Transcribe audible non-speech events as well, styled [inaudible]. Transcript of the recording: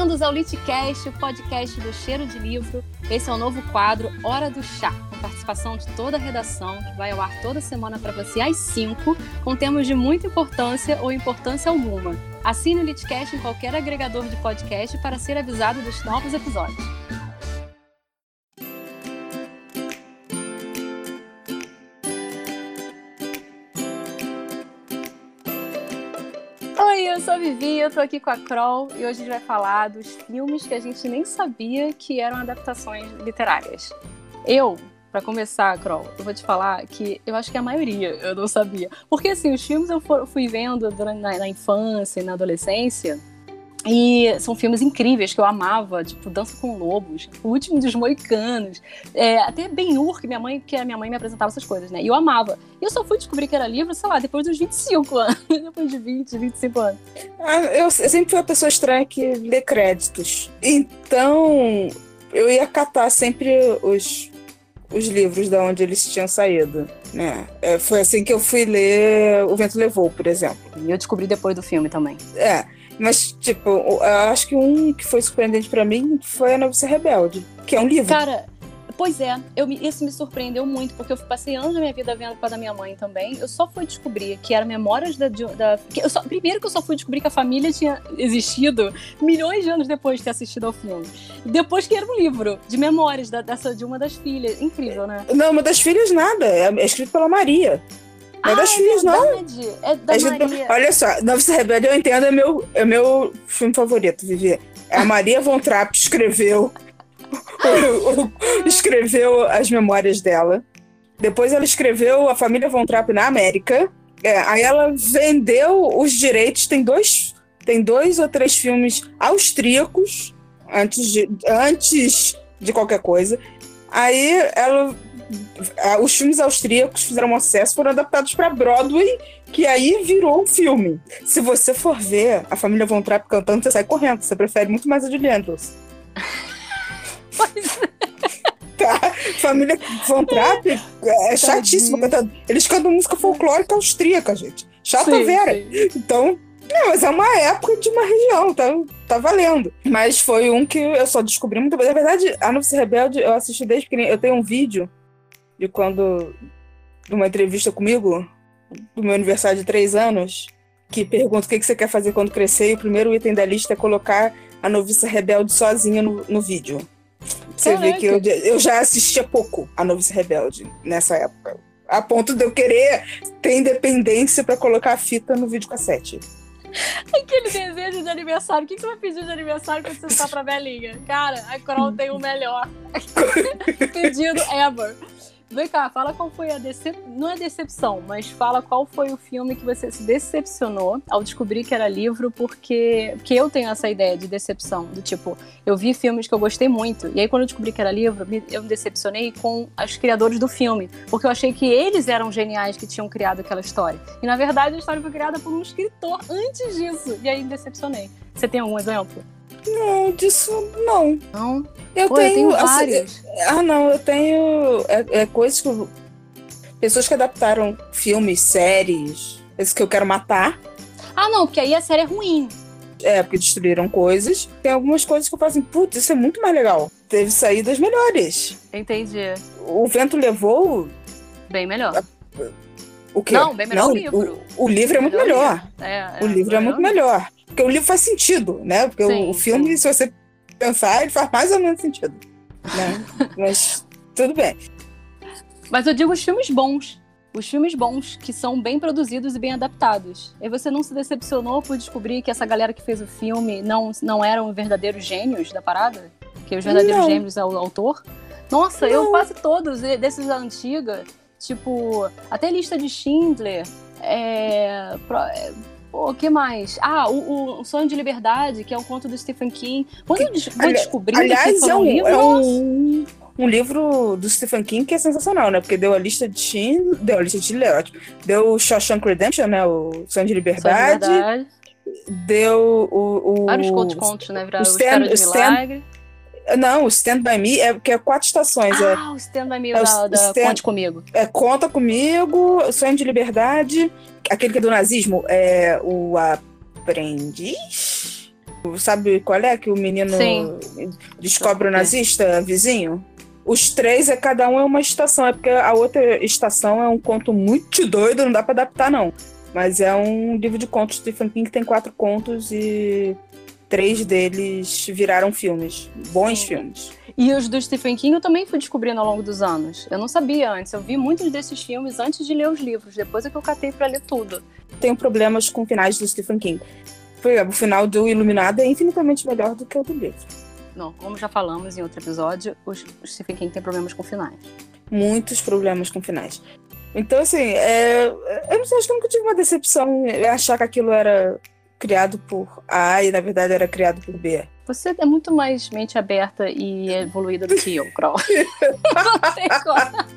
Bem-vindos ao Litcast, o podcast do Cheiro de Livro. Esse é o novo quadro Hora do Chá, com participação de toda a redação, que vai ao ar toda semana para você às 5, com temas de muita importância ou importância alguma. Assine o Litcast em qualquer agregador de podcast para ser avisado dos novos episódios. Oi, eu sou a Vivi, eu tô aqui com a Kroll e hoje a gente vai falar dos filmes que a gente nem sabia que eram adaptações literárias. Eu, para começar, Kroll, eu vou te falar que eu acho que a maioria eu não sabia. Porque assim, os filmes eu fui vendo na, na infância e na adolescência, e são filmes incríveis que eu amava, tipo Dança com Lobos, O Último dos Moicanos, é, até Ben-Hur, que minha mãe, que a minha mãe me apresentava essas coisas, né? E eu amava. E eu só fui descobrir que era livro, sei lá, depois dos 25 anos, [laughs] depois de 20, 25 anos. Ah, eu, sempre fui uma pessoa estranha que lê créditos. Então, eu ia catar sempre os, os livros de onde eles tinham saído, né? É, foi assim que eu fui ler O Vento Levou, por exemplo. E eu descobri depois do filme também. É. Mas, tipo, eu acho que um que foi surpreendente para mim foi A Novice Rebelde, que é um livro. Cara, pois é, eu, isso me surpreendeu muito, porque eu passei anos da minha vida vendo com a da minha mãe também. Eu só fui descobrir que era Memórias da. da que eu só, primeiro que eu só fui descobrir que a família tinha existido milhões de anos depois de ter assistido ao filme. Depois que era um livro de memórias da, dessa, de uma das filhas. Incrível, né? Não, uma das filhas nada. É, é escrito pela Maria. Não é das ah, filhas, é não. É da É escrito- Maria. Olha só, Novice Rebelde eu entendo, é meu, é meu filme favorito, Vivi. A Maria Von Trapp escreveu, [laughs] escreveu as memórias dela. Depois ela escreveu A Família Von Trapp na América. É, aí ela vendeu os direitos. Tem dois, tem dois ou três filmes austríacos antes de, antes de qualquer coisa. Aí ela os filmes austríacos fizeram um sucesso, foram adaptados para Broadway, que aí virou um filme. Se você for ver a família Von Trapp cantando, você sai correndo. Você prefere muito mais a Julie Andrews. [laughs] Pois é. Tá? Família Von Trapp é chatíssima cantando. Eles cantam música folclórica austríaca, gente. Chata Sim, Vera. sim. Então, não, mas é uma época de uma região, tá, tá valendo. Mas foi um que eu só descobri muito. Na verdade, a Novice Rebelde eu assisti desde pequeno. Eu tenho um vídeo de quando. de uma entrevista comigo, do meu aniversário de três anos, que pergunta o que, que você quer fazer quando crescer, e o primeiro item da lista é colocar a Novice Rebelde sozinha no, no vídeo. Você vê que eu, eu já assistia pouco a Novice Rebelde nessa época. A ponto de eu querer ter independência pra colocar a fita no videocassete. [laughs] Aquele desejo de aniversário. O que que você vai pedir de aniversário quando você está pra velhinha? Cara, a Kroll tem o melhor [laughs] [laughs] pedido ever. Vem cá, fala qual foi a decepção. Não é decepção, mas fala qual foi o filme que você se decepcionou ao descobrir que era livro, porque, porque eu tenho essa ideia de decepção. Do tipo, eu vi filmes que eu gostei muito, e aí quando eu descobri que era livro, eu me decepcionei com os criadores do filme, porque eu achei que eles eram geniais que tinham criado aquela história. E na verdade a história foi criada por um escritor antes disso, e aí me decepcionei. Você tem algum exemplo? Não, disso não. Não? Eu Pô, eu tenho. tenho assim, vários. ah, não, eu tenho. É, é coisas que. eu- Pessoas que adaptaram filmes, séries. Esse que eu quero matar. Ah, não, porque aí a série é ruim. É, porque destruíram coisas. Tem algumas coisas que eu falo assim, putz, isso é muito mais legal. Teve saídas melhores. Entendi. O vento levou. Bem melhor. O quê? Não, bem melhor o livro. O, o livro é muito melhor. É, O livro é muito melhor. Porque o livro faz sentido, né? Porque Sim, o, filme, sim. se você pensar, ele faz mais ou menos sentido. Né? [laughs] Mas tudo bem. Mas eu digo os filmes bons. Os filmes bons, que são bem produzidos e bem adaptados. E você não se decepcionou por descobrir que essa galera que fez o filme não, não eram verdadeiros gênios da parada? Que os verdadeiros Não. gênios é o autor? Nossa, eu Não. quase todos desses da antiga, tipo, até lista de Schindler, é. É, o que mais? Ah, o, o- Sonho de Liberdade, que é um conto do Stephen King. Quando eu des- Ali- descobrindo Aliás, que é um um, livro, é um, um livro do Stephen King que é sensacional, né? Porque deu a lista de Schindler, deu a lista de Schindler, é. Deu o Shawshank Redemption, né? O Sonho de Sonho de Liberdade. Liberdade. Deu o... o Vários contos, contos, né? Viraram o Stand- de o Stand- Milagre. Não, o Stand By Me é que é quatro estações. É, Ah, o Stand By Me É o da, da Stand- Conte Comigo. é Conta Comigo, Sonho de Liberdade, aquele que é do nazismo, é o Aprendiz? Sabe qual é? Que o menino Sim. descobre o nazista vizinho? Os três, é cada um é uma estação. É porque a outra estação é um conto muito doido, não dá pra adaptar, não. Mas é um livro de contos. Stephen King que tem quatro contos e três deles viraram filmes. Bons Sim. filmes. E os do Stephen King eu também fui descobrindo ao longo dos anos. Eu não sabia antes. Eu vi muitos desses filmes antes de ler os livros. Depois é que eu catei pra ler tudo. Tenho problemas com finais do Stephen King. Por exemplo, o final do Iluminado é infinitamente melhor do que o do livro. Não, como já falamos em outro episódio, o Stephen King tem problemas com finais. Muitos problemas com finais. Então, assim, é, eu não sei, acho que eu nunca tive uma decepção achar que aquilo era criado por A e, na verdade, era criado por B. Você é muito mais mente aberta e evoluída do que eu, Kroll. [laughs] Não tem como.